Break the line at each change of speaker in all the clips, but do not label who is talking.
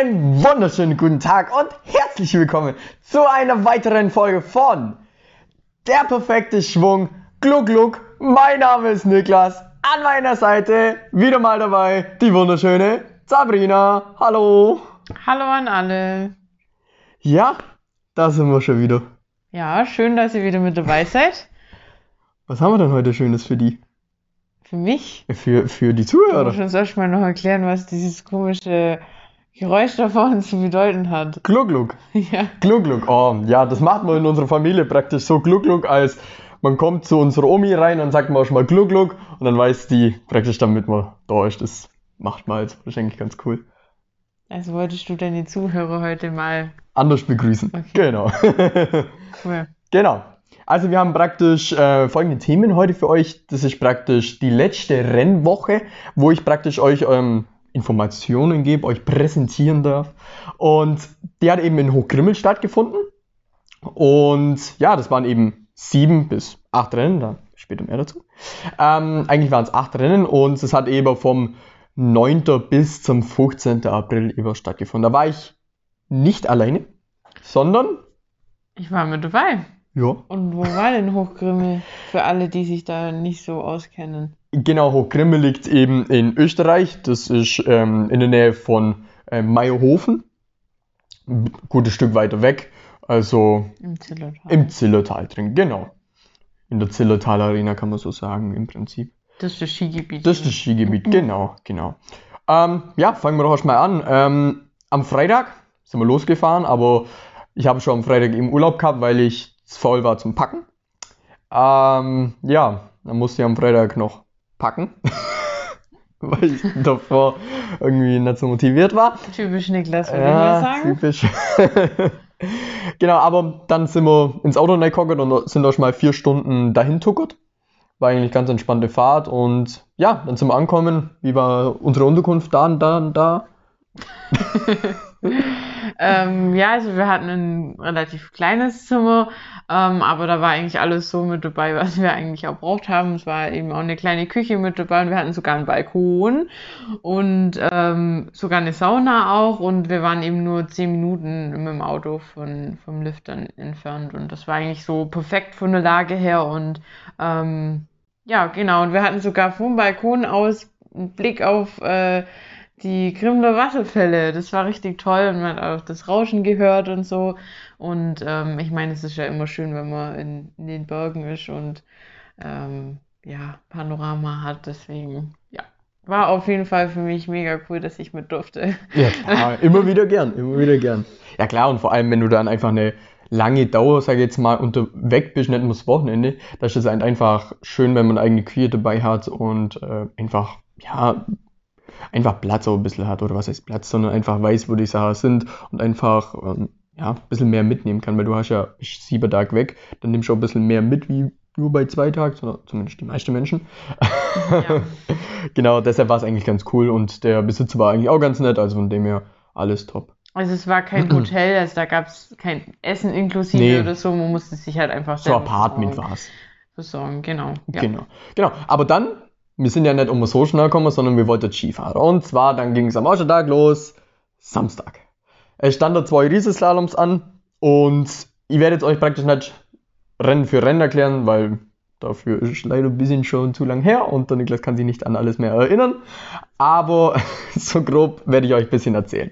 Einen wunderschönen guten Tag und herzlich willkommen zu einer weiteren Folge von Der perfekte Schwung. Gluck, gluck. Mein Name ist Niklas. An meiner Seite wieder mal dabei die wunderschöne Sabrina. Hallo.
Hallo an alle.
Ja, da sind wir schon wieder.
Ja, schön, dass ihr wieder mit dabei seid.
Was haben wir denn heute Schönes für die?
Für mich.
Für, für die Zuhörer?
musst uns erstmal noch erklären, was dieses komische Geräusch da vorne zu bedeuten hat.
Gluck, gluck.
Ja.
Gluck, gluck. Oh, ja, das macht man in unserer Familie praktisch so Gluck, gluck, als man kommt zu unserer Omi rein und sagt man schon mal Gluck, gluck und dann weiß die praktisch, damit man da ist. Das macht man jetzt wahrscheinlich ganz cool.
Also wolltest du deine Zuhörer heute mal.
Anders begrüßen.
Okay.
Genau.
Cool.
genau. Also wir haben praktisch äh, folgende Themen heute für euch. Das ist praktisch die letzte Rennwoche, wo ich praktisch euch ähm, Informationen gebe, euch präsentieren darf. Und die hat eben in Hochgrimmel stattgefunden. Und ja, das waren eben sieben bis acht Rennen, da später mehr dazu. Ähm, eigentlich waren es acht Rennen und es hat eben vom 9. bis zum 15. April über stattgefunden. Da war ich nicht alleine, sondern
Ich war mit dabei.
ja,
Und wo war denn Hochgrimmel? Für alle, die sich da nicht so auskennen.
Genau, Hochgrimmel liegt eben in Österreich. Das ist ähm, in der Nähe von äh, Meierhofen. Ein gutes Stück weiter weg. Also
Im Zillertal.
im Zillertal drin, genau. In der Zillertal Arena kann man so sagen, im Prinzip.
Das ist das Skigebiet.
Das ist das Skigebiet, genau, genau. Ähm, ja, fangen wir doch erstmal an. Ähm, am Freitag sind wir losgefahren, aber ich habe schon am Freitag im Urlaub gehabt, weil ich faul war zum Packen. Ähm, ja, dann musste ich am Freitag noch packen, weil ich davor irgendwie nicht so motiviert war.
Typisch Niklas, würde ich mal sagen.
typisch. genau, aber dann sind wir ins Auto reingekommen und sind da schon mal vier Stunden dahin tuckert. War eigentlich ganz entspannte Fahrt und ja, dann sind wir angekommen. Wie war unsere Unterkunft da und da und da?
Ähm, ja, also wir hatten ein relativ kleines Zimmer, ähm, aber da war eigentlich alles so mit dabei, was wir eigentlich auch braucht haben. Es war eben auch eine kleine Küche mit dabei und wir hatten sogar einen Balkon und ähm, sogar eine Sauna auch und wir waren eben nur zehn Minuten mit dem Auto von, vom Lift dann entfernt und das war eigentlich so perfekt von der Lage her und ähm, ja, genau. Und wir hatten sogar vom Balkon aus einen Blick auf äh, die Grimler Wasserfälle. Das war richtig toll und man hat auch das Rauschen gehört und so. Und ähm, ich meine, es ist ja immer schön, wenn man in, in den Bergen ist und ähm, ja, Panorama hat. Deswegen, ja, war auf jeden Fall für mich mega cool, dass ich mit durfte.
Ja, immer wieder gern, immer wieder gern. Ja klar, und vor allem, wenn du dann einfach eine lange Dauer, sag ich jetzt mal, unterwegs bist, nicht nur das Wochenende, da ist halt einfach schön, wenn man eigene Küche dabei hat und äh, einfach, ja, einfach Platz auch ein bisschen hat, oder was heißt Platz, sondern einfach weiß, wo die Sachen sind und einfach, ähm, ja, ein bisschen mehr mitnehmen kann, weil du hast ja sieben Tage weg, dann nimmst du auch ein bisschen mehr mit, wie nur bei zwei Tagen, sondern zumindest die meisten Menschen.
Ja.
genau, deshalb war es eigentlich ganz cool und der Besitzer war eigentlich auch ganz nett, also von dem her alles top.
Also es war kein Hotel, also da gab es kein Essen inklusive
Nee.
oder so, man musste sich halt einfach
So Apartment war es.
besorgen. Genau. Ja.
Genau. Genau. Aber dann, wir sind ja nicht um so schnell gekommen, sondern wir wollten Skifahren. Und zwar, dann ging es am ersten Tag los, Samstag. Es stand da zwei Riesenslaloms an und ich werde jetzt euch praktisch nicht Rennen für Rennen erklären, weil dafür ist leider ein bisschen schon zu lang her und der Niklas kann sich nicht an alles mehr erinnern. Aber so grob werde ich euch ein bisschen erzählen.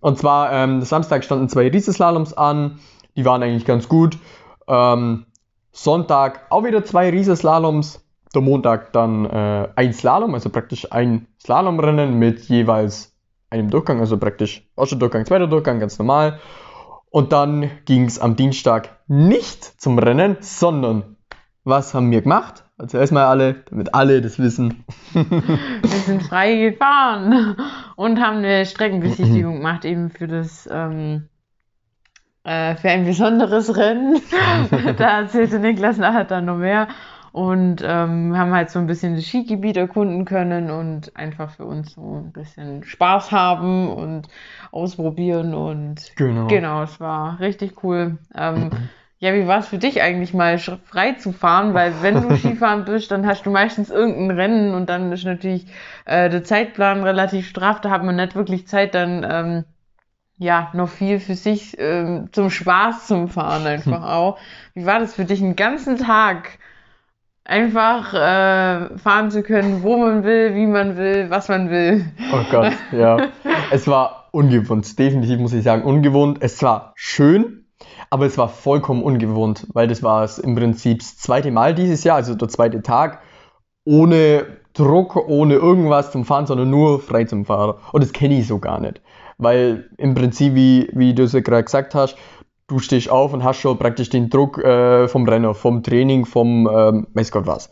Und zwar, ähm, Samstag standen zwei Riesenslaloms an, die waren eigentlich ganz gut. Ähm, Sonntag auch wieder zwei Riesenslaloms. Der Montag dann äh, ein Slalom, also praktisch ein Slalomrennen mit jeweils einem Durchgang, also praktisch erster Durchgang, zweiter Durchgang, ganz normal. Und dann ging es am Dienstag nicht zum Rennen, sondern was haben wir gemacht? Also erstmal alle, damit alle das wissen.
Wir sind frei gefahren und haben eine Streckenbesichtigung gemacht, eben für das ähm, äh, für ein besonderes Rennen. da erzählte Niklas nachher dann noch mehr. Und ähm, haben halt so ein bisschen das Skigebiet erkunden können und einfach für uns so ein bisschen Spaß haben und ausprobieren und
Genau.
genau, es war richtig cool. Ähm, ja, wie war es für dich eigentlich mal frei zu fahren? Weil wenn du Skifahren bist, dann hast du meistens irgendein Rennen und dann ist natürlich äh, der Zeitplan relativ straff. Da hat man nicht wirklich Zeit, dann ähm, ja noch viel für sich ähm, zum Spaß zum Fahren einfach auch. Wie war das für dich, einen ganzen Tag einfach äh, fahren zu können, wo man will, wie man will, was man will?
Oh Gott, ja. Es war ungewohnt, definitiv muss ich sagen, ungewohnt. Es war schön, aber es war vollkommen ungewohnt, weil das war es im Prinzip das zweite Mal dieses Jahr, also der zweite Tag, ohne Druck, ohne irgendwas zum Fahren, sondern nur frei zum Fahren. Und das kenne ich so gar nicht. Weil im Prinzip, wie, wie du es ja gerade gesagt hast, du stehst auf und hast schon praktisch den Druck äh, vom Renner, vom Training, vom ähm, weiß Gott was.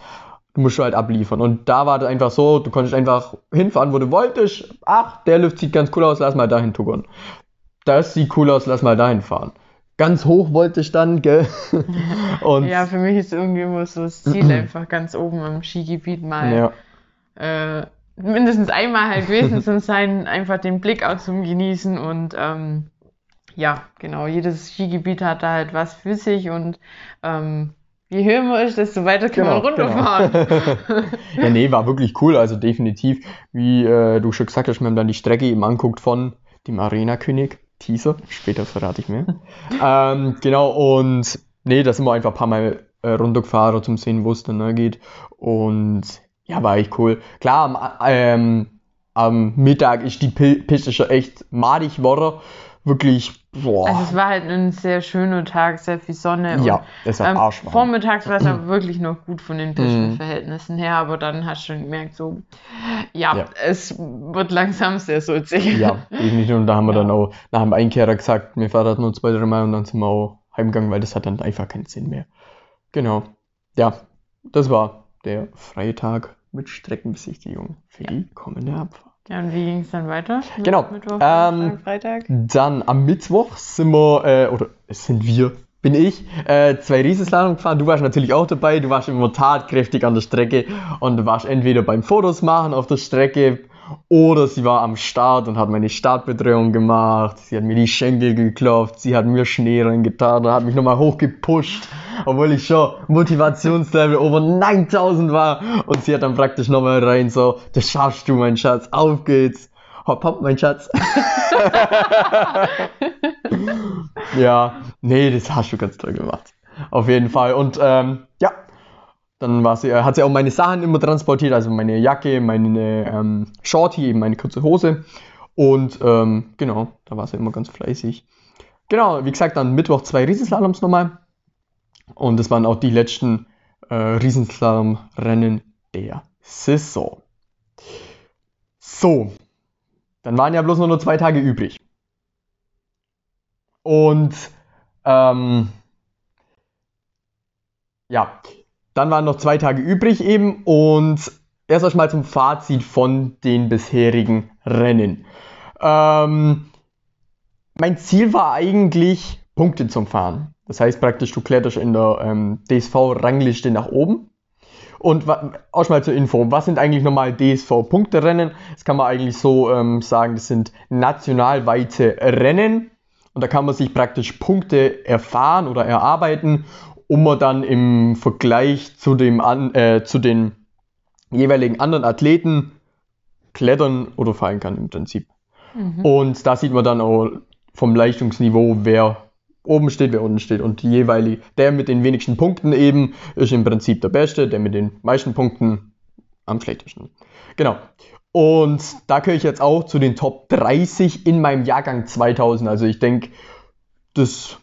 Du musst schon halt abliefern. Und da war das einfach so, du konntest einfach hinfahren, wo du wolltest. Ach, der Lift sieht ganz cool aus, lass mal dahin tuckern. Das sieht cool aus, lass mal dahin fahren. Ganz hoch wollte ich dann, gell? Und
Ja, für mich ist irgendwie immer so das Ziel, einfach ganz oben am Skigebiet mal
ja,
äh, mindestens einmal halt gewesen zu sein, einfach den Blick auch zum Genießen und ähm, ja, genau, jedes Skigebiet hat da halt was für sich und ähm, je höher man ist, desto weiter kann man runterfahren.
Genau. ja, nee, war wirklich cool, also definitiv. Wie äh, du schon gesagt hast, wir haben dann die Strecke eben anguckt von dem Arena-König, Teaser, später verrate ich mehr. ähm, genau, und nee, da sind wir einfach ein paar Mal äh, runtergefahren, zum sehen, wo es dann ne, geht. Und ja, war echt cool. Klar, am, ähm, am Mittag ist die Pi- Piste schon echt madig geworden. Wirklich, boah.
Also es war halt ein sehr schöner Tag, sehr viel Sonne.
ja,
und,
es war
ähm,
arschwarm.
vormittags war es aber wirklich noch gut von den. Pistenverhältnissen her, aber dann hast du schon gemerkt, so, ja,
Ja.
es wird langsam sehr sulzig.
Ja, definitiv. Und da haben wir
Ja.
dann auch nach dem Einkehrer gesagt, wir fahren das nur zwei, drei Mal und dann sind wir auch heimgegangen, weil das hat dann einfach keinen Sinn mehr. Genau. Ja, das war der freie Tag mit Streckenbesichtigung für
Ja.
die kommende Abfahrt.
Ja, und wie ging es dann weiter?
Genau,
Mittwoch,
ähm,
Freitag?
Dann am Mittwoch sind wir, äh, oder sind wir, bin ich, äh, zwei Riesenslalom gefahren. Du warst natürlich auch dabei, du warst immer tatkräftig an der Strecke und du warst entweder beim Fotos machen auf der Strecke oder sie war am Start und hat meine Startbetreuung gemacht. Sie hat mir die Schenkel geklopft, sie hat mir Schnee reingetan und hat mich nochmal hochgepusht, obwohl ich schon Motivationslevel over 9000 war. Und sie hat dann praktisch nochmal rein so, das schaffst du, mein Schatz, auf geht's. Hopp, hopp, mein Schatz. ja, nee, das hast du ganz toll gemacht. Auf jeden Fall. Und ähm, dann war sie, äh, hat sie auch meine Sachen immer transportiert, also meine Jacke, meine ähm, Shorty, eben meine kurze Hose. Und ähm, genau, da war sie immer ganz fleißig. Genau, wie gesagt, dann Mittwoch zwei Riesenslaloms nochmal. Und das waren auch die letzten äh, Riesenslalom-Rennen der Saison. So, dann waren ja bloß noch nur zwei Tage übrig. Und ähm, ja, dann waren noch zwei Tage übrig eben und erst einmal zum Fazit von den bisherigen Rennen. Ähm, mein Ziel war eigentlich, Punkte zum Fahren. Das heißt praktisch, du kletterst in der ähm, DSV-Rangliste nach oben. Und auch mal zur Info, was sind eigentlich normal DSV-Punkterennen? Das kann man eigentlich so ähm, sagen, das sind nationalweite Rennen. Und da kann man sich praktisch Punkte erfahren oder erarbeiten, um man dann im Vergleich zu, dem an, äh, zu den jeweiligen anderen Athleten klettern oder fallen kann im Prinzip.
Mhm.
Und da sieht man dann auch vom Leistungsniveau, wer oben steht, wer unten steht. Und die jeweilige, der mit den wenigsten Punkten eben ist im Prinzip der Beste, der mit den meisten Punkten am schlechtesten. Genau. Und da gehöre ich jetzt auch zu den Top 30 in meinem Jahrgang 2000. Also ich denke, das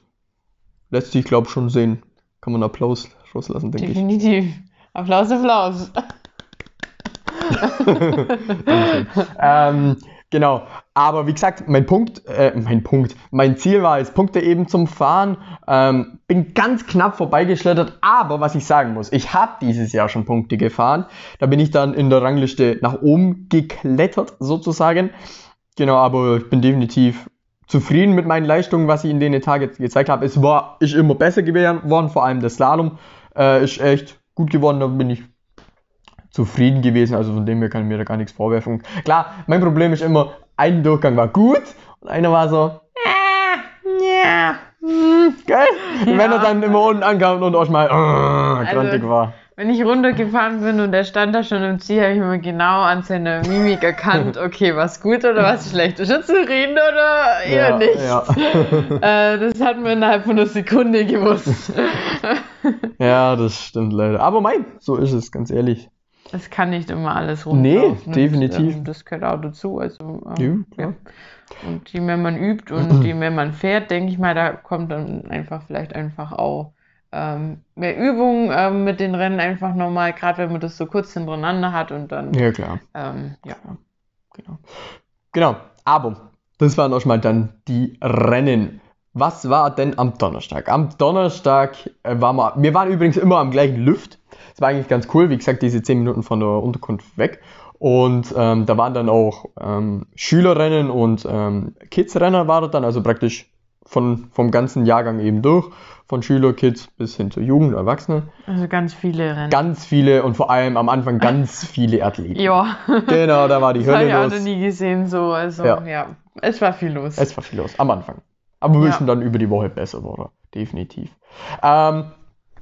lässt sich, glaube ich, schon sehen. Kann man einen Applaus rauslassen, denke ich.
Definitiv. Applaus, Applaus.
Dankeschön. ähm, genau. Aber wie gesagt, mein Punkt, äh, mein Punkt, mein Ziel war es, Punkte eben zum Fahren. Ähm, bin ganz knapp vorbeigeschlittert, aber was ich sagen muss, ich habe dieses Jahr schon Punkte gefahren. Da bin ich dann in der Rangliste nach oben geklettert, sozusagen. Genau, aber ich bin definitiv zufrieden mit meinen Leistungen, was ich in den Tagen gezeigt habe. Es war ist immer besser geworden, vor allem der Slalom äh, ist echt gut geworden, da bin ich zufrieden gewesen, also von dem her kann ich mir da gar nichts vorwerfen. Klar, mein Problem ist immer, ein Durchgang war gut und einer war so,
ja,
hm, geil.
Ja.
Wenn er dann immer unten ankam und auch mal äh, grantig
Also-
war.
Wenn ich runtergefahren bin und er stand da schon im Ziel, habe ich immer genau an seiner Mimik erkannt, okay, was gut oder was schlecht. Ist er zufrieden oder eher
ja,
nicht?
Ja.
Äh, das hat man innerhalb von einer Sekunde gewusst.
ja, das stimmt leider. Aber mein, so ist es, ganz ehrlich.
Es kann nicht immer alles
Nee,
rumlaufen.
definitiv.
Und, ähm, das gehört auch dazu. Also,
Ja,
ähm,
klar.
ja. Und je mehr man übt und je mehr man fährt, denke ich mal, da kommt dann einfach vielleicht einfach auch ähm, mehr Übung ähm, mit den Rennen einfach nochmal, gerade wenn man das so kurz hintereinander hat und dann,
Ja, klar.
ähm, ja.
Genau. Genau. Aber das waren auch schon mal dann die Rennen. Was war denn am Donnerstag? Am Donnerstag äh, waren wir, wir waren übrigens immer am gleichen Lüft. Das war eigentlich ganz cool, wie gesagt, diese 10 Minuten von der Unterkunft weg. Und ähm, da waren dann auch ähm, Schülerrennen und ähm, Kidsrennen war das dann, also praktisch von, vom ganzen Jahrgang eben durch, von Schüler, Kids bis hin zur Jugend, Erwachsene.
Also ganz viele Rennen.
Ganz viele und vor allem am Anfang ganz viele Athleten.
ja,
Genau, da war die
das habe ich
Hölle
auch noch
los.
nie gesehen so. Also
Ja.
ja, es war viel los.
Es war viel los, am Anfang. Aber wir
Ja.
sind dann über die Woche besser geworden, definitiv. Ähm,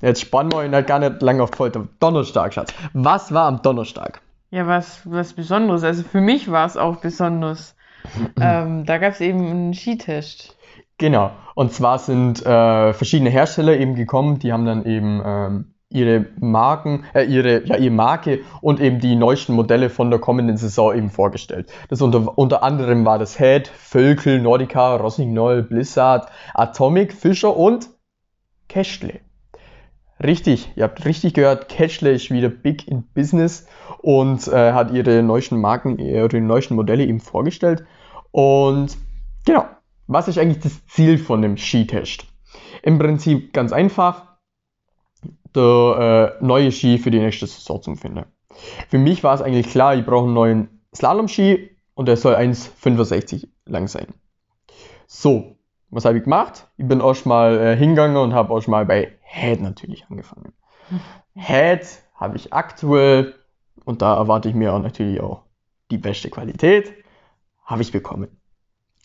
jetzt spannen wir ihn halt gar nicht lange auf Folter. Donnerstag, Schatz. Was war am Donnerstag?
Ja, was, was Besonderes. Also für mich war es auch besonders. ähm, da gab es eben einen Skitest.
Genau. Und zwar sind äh, verschiedene Hersteller eben gekommen, die haben dann eben ähm, ihre Marken, äh, ihre, ja, ihre Marke und eben die neuesten Modelle von der kommenden Saison eben vorgestellt. Das unter, unter anderem war das Head, Völkel, Nordica, Rossignol, Blizzard, Atomic, Fischer und Cashle. Richtig, ihr habt richtig gehört, Cashle ist wieder big in business und äh, hat ihre neuesten Marken, ihre neuesten Modelle eben vorgestellt. Und genau, was ist eigentlich das Ziel von dem Skitest? Im Prinzip ganz einfach, der äh, neue Ski für die nächste Saison zu finden. Für mich war es eigentlich klar, ich brauche einen neuen Slalom-Ski und der soll 1,65 lang sein. So, was habe ich gemacht? Ich bin auch mal äh, hingegangen und habe auch mal bei Head natürlich angefangen. Head habe ich aktuell und da erwarte ich mir auch natürlich auch die beste Qualität. Habe ich bekommen.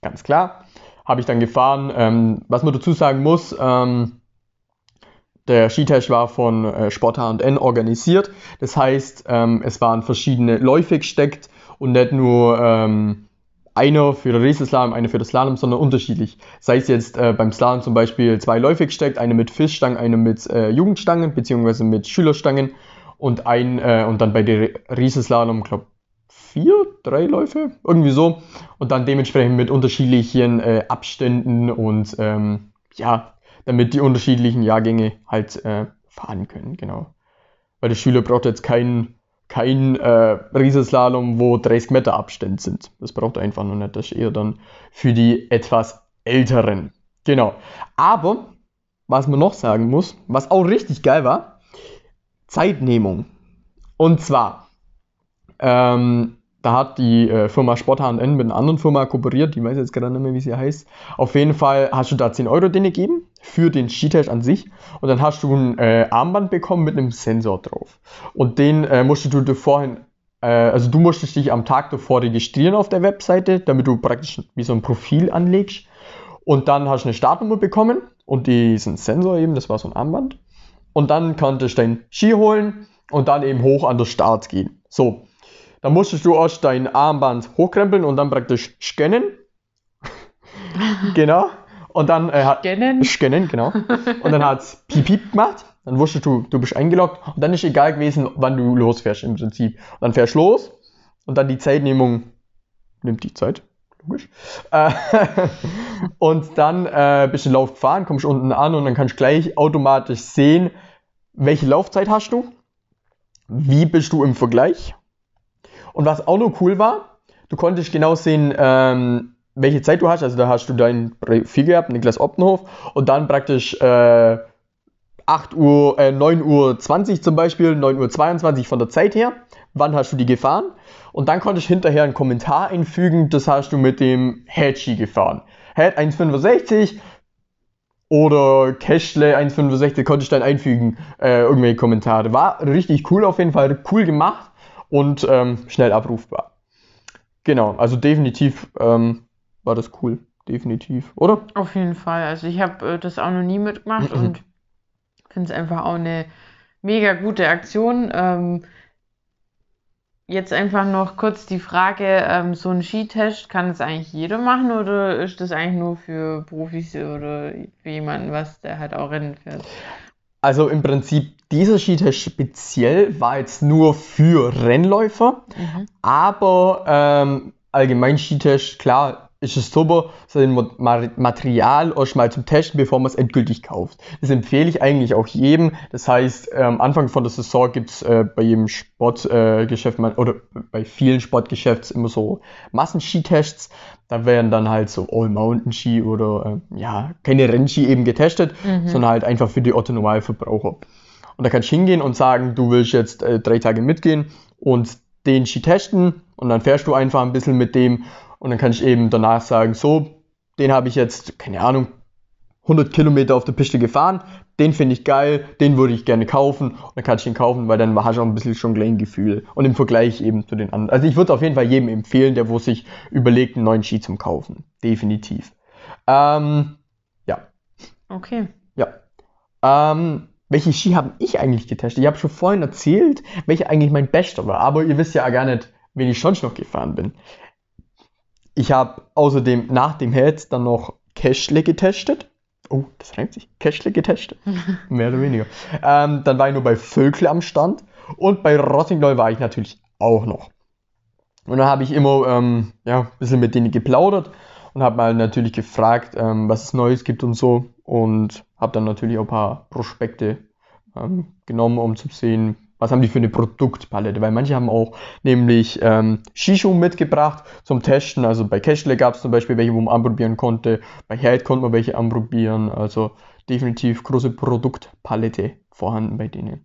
Ganz klar. Habe ich dann gefahren. Ähm, was man dazu sagen muss, ähm, der Skitest war von äh, Sport H&N organisiert. Das heißt, ähm, es waren verschiedene Läufe gesteckt und nicht nur ähm, einer für den Riesenslalom, einer für das Slalom, sondern unterschiedlich. Sei es jetzt äh, beim Slalom zum Beispiel zwei Läufe gesteckt, eine mit Fischstangen, eine mit äh, Jugendstangen beziehungsweise mit Schülerstangen und ein äh, und dann bei der Riesenslalom, glaube vier, drei Läufe, irgendwie so und dann dementsprechend mit unterschiedlichen äh, Abständen und ähm, ja, damit die unterschiedlichen Jahrgänge halt äh, fahren können, genau. Weil der Schüler braucht jetzt keinen kein äh, Riesenslalom, wo 30 Meter Abstand sind. Das braucht er einfach noch nicht. Das ist eher dann für die etwas älteren. Genau. Aber, was man noch sagen muss, was auch richtig geil war, Zeitnehmung. Und zwar, ähm, da hat die äh, Firma Sport H&N mit einer anderen Firma kooperiert, die weiß jetzt gerade nicht mehr, wie sie heißt. Auf jeden Fall hast du da 10 Euro denen gegeben für den Skitest an sich und dann hast du ein äh, Armband bekommen mit einem Sensor drauf. Und den äh, musstest du dir vorhin, äh, also du musstest dich am Tag davor registrieren auf der Webseite, damit du praktisch wie so ein Profil anlegst. Und dann hast du eine Startnummer bekommen und diesen Sensor eben, das war so ein Armband. Und dann konntest du deinen Ski holen und dann eben hoch an den Start gehen. So, dann musstest du erst dein Armband hochkrempeln und dann praktisch scannen. genau. Und dann äh, hat,
Scannen?
Scannen, genau. Und dann hat es piep, piep gemacht. Dann wusstest du, du bist eingeloggt. Und dann ist egal gewesen, wann du losfährst im Prinzip. Und dann fährst du los. Und dann die Zeitnehmung nimmt die Zeit. Logisch. Äh, und dann äh, bist du Lauf gefahren, kommst unten an und dann kannst du gleich automatisch sehen, welche Laufzeit hast du, wie bist du im Vergleich. Und was auch noch cool war, du konntest genau sehen, ähm, welche Zeit du hast. Also da hast du dein Profil gehabt, Niklas Optenhof, und dann praktisch äh, 8 Uhr, äh, 9 Uhr 20 zum Beispiel, 9 Uhr 22 von der Zeit her. Wann hast du die gefahren? Und dann konntest du hinterher einen Kommentar einfügen, das hast du mit dem Headski gefahren. Head 1,65 oder Cashle 1,65 konntest du dann einfügen, äh, irgendwelche Kommentare. War richtig cool auf jeden Fall, cool gemacht und ähm, schnell abrufbar. Genau, also definitiv ähm, war das cool. definitiv, oder?
Auf jeden Fall. Also ich habe äh, das auch noch nie mitgemacht und finde es einfach auch eine mega gute Aktion. Ähm, jetzt einfach noch kurz die Frage, ähm, so ein Skitest, kann es eigentlich jeder machen oder ist das eigentlich nur für Profis oder für jemanden, was der halt auch Rennen fährt?
Also im Prinzip, dieser Skitest speziell war jetzt nur für Rennläufer,
Mhm.
aber ähm, allgemein Skitest, klar, ist es super, sein Material erstmal zum Testen, bevor man es endgültig kauft. Das empfehle ich eigentlich auch jedem. Das heißt, am Anfang von der Saison gibt es äh, bei jedem Sportgeschäft äh, mal- oder bei vielen Sportgeschäfts immer so Massenskitests. Da werden dann halt so All-Mountain-Ski oder äh, ja, keine Rennski eben getestet,
Mhm.
sondern halt einfach für die Otto-Normalverbraucher. Und da kannst du hingehen und sagen, du willst jetzt äh, drei Tage mitgehen und den Ski testen und dann fährst du einfach ein bisschen mit dem und dann kann ich eben danach sagen, so, den habe ich jetzt, keine Ahnung, 100 Kilometer auf der Piste gefahren, den finde ich geil, den würde ich gerne kaufen und dann kannst du ihn kaufen, weil dann hast du auch ein bisschen schon gleich ein Gefühl und im Vergleich eben zu den anderen. Also ich würde auf jeden Fall jedem empfehlen, der wo sich überlegt, einen neuen Ski zum kaufen. Definitiv. Ähm, ja,
Okay.
ja. Ähm, welche Ski habe ich eigentlich getestet? Ich habe schon vorhin erzählt, welcher eigentlich mein bester war, aber ihr wisst ja gar nicht, wen ich sonst noch gefahren bin. Ich habe außerdem nach dem Head dann noch Cashle getestet. Oh, das reimt sich. Cashle getestet. Mehr oder weniger. Ähm, dann war ich nur bei Völkle am Stand und bei Rottingnoll war ich natürlich auch noch. Und dann habe ich immer ähm, ja, ein bisschen mit denen geplaudert und habe mal natürlich gefragt, ähm, was es Neues gibt und so. Und habe dann natürlich auch ein paar Prospekte ähm, genommen, um zu sehen, was haben die für eine Produktpalette. Weil manche haben auch nämlich ähm, Skischuhe mitgebracht zum Testen. Also bei Cashle gab es zum Beispiel welche, wo man anprobieren konnte. Bei Head konnte man welche anprobieren. Also definitiv große Produktpalette vorhanden bei denen.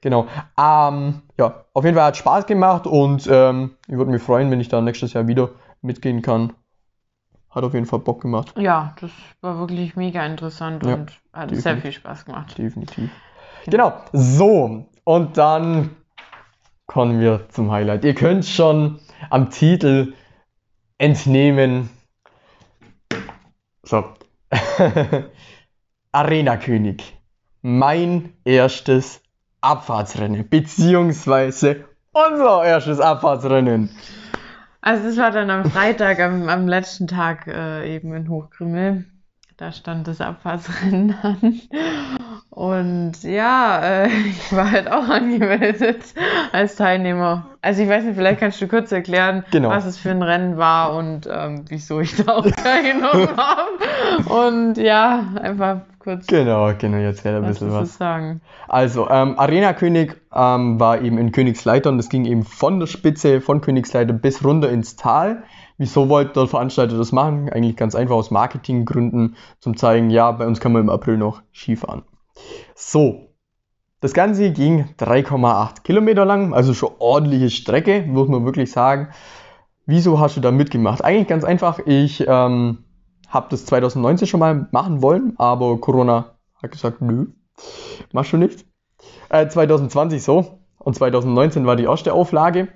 Genau. Ähm, ja, auf jeden Fall hat Spaß gemacht und ähm, ich würde mich freuen, wenn ich da nächstes Jahr wieder mitgehen kann. Hat auf jeden Fall Bock gemacht.
Ja, das war wirklich mega interessant
Ja,
und hat sehr
definitiv.
viel Spaß gemacht.
Definitiv. Genau. So, und dann kommen wir zum Highlight. Ihr könnt schon am Titel entnehmen. So. Arena König. Mein erstes Abfahrtsrennen. Beziehungsweise unser erstes Abfahrtsrennen.
Also das war dann am Freitag, am, am letzten Tag äh, eben in Hochgrimmel. Da stand das Abfahrtsrennen an. Und ja, äh, ich war halt auch angemeldet als Teilnehmer. Also ich weiß nicht, vielleicht kannst du kurz erklären,
Genau.
was es für ein Rennen war und ähm, wieso ich da auch teilgenommen habe. Und ja, einfach kurz
Genau, genau, jetzt wäre ein
was
bisschen was.
sagen.
Also, ähm, Arena König ähm, war eben in Königsleitern. Das ging eben von der Spitze von Königsleitern bis runter ins Tal. Wieso wollte der Veranstalter das machen? Eigentlich ganz einfach aus Marketinggründen, zum zeigen, ja, bei uns kann man im April noch Skifahren. So, das Ganze ging 3,8 Kilometer lang, also schon ordentliche Strecke, muss man wirklich sagen. Wieso hast du da mitgemacht? Eigentlich ganz einfach, ich ähm, habe das 2019 schon mal machen wollen, aber Corona hat gesagt, nö, machst du nicht. Äh, 2020 so und 2019 war die erste Auflage